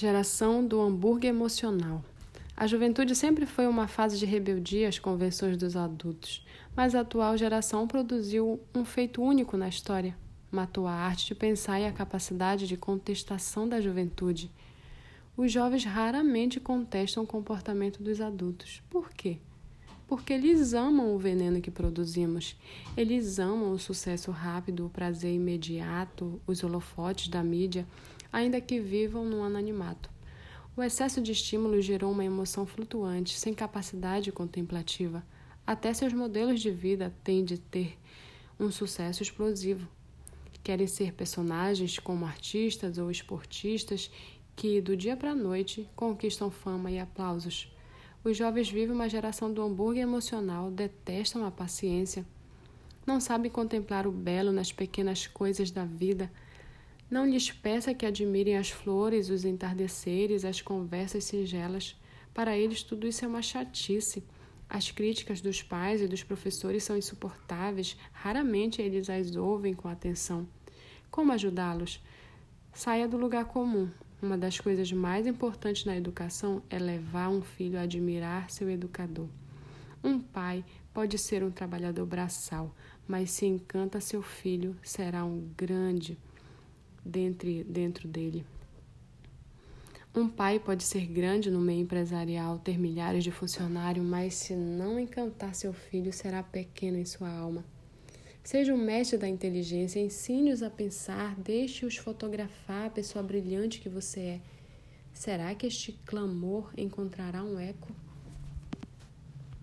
Geração do hambúrguer emocional. A juventude sempre foi uma fase de rebeldia às convenções dos adultos, mas a atual geração produziu um feito único na história. Matou a arte de pensar e a capacidade de contestação da juventude. Os jovens raramente contestam o comportamento dos adultos. Por quê? Porque eles amam o veneno que produzimos. Eles amam o sucesso rápido, o prazer imediato, os holofotes da mídia, ainda que vivam no anonimato. O excesso de estímulos gerou uma emoção flutuante, sem capacidade contemplativa. Até seus modelos de vida têm de ter um sucesso explosivo. Querem ser personagens como artistas ou esportistas que, do dia para a noite, conquistam fama e aplausos. Os jovens vivem uma geração do hambúrguer emocional, detestam a paciência, não sabem contemplar o belo nas pequenas coisas da vida não lhes peça que admirem as flores, os entardeceres, as conversas singelas. Para eles, tudo isso é uma chatice. As críticas dos pais e dos professores são insuportáveis, raramente eles as ouvem com atenção. Como ajudá-los? Saia do lugar comum. Uma das coisas mais importantes na educação é levar um filho a admirar seu educador. Um pai pode ser um trabalhador braçal, mas se encanta seu filho, será um grande dentro, dentro dele. Um pai pode ser grande no meio empresarial, ter milhares de funcionários, mas se não encantar seu filho, será pequeno em sua alma. Seja o mestre da inteligência, ensine-os a pensar, deixe-os fotografar a pessoa brilhante que você é. Será que este clamor encontrará um eco?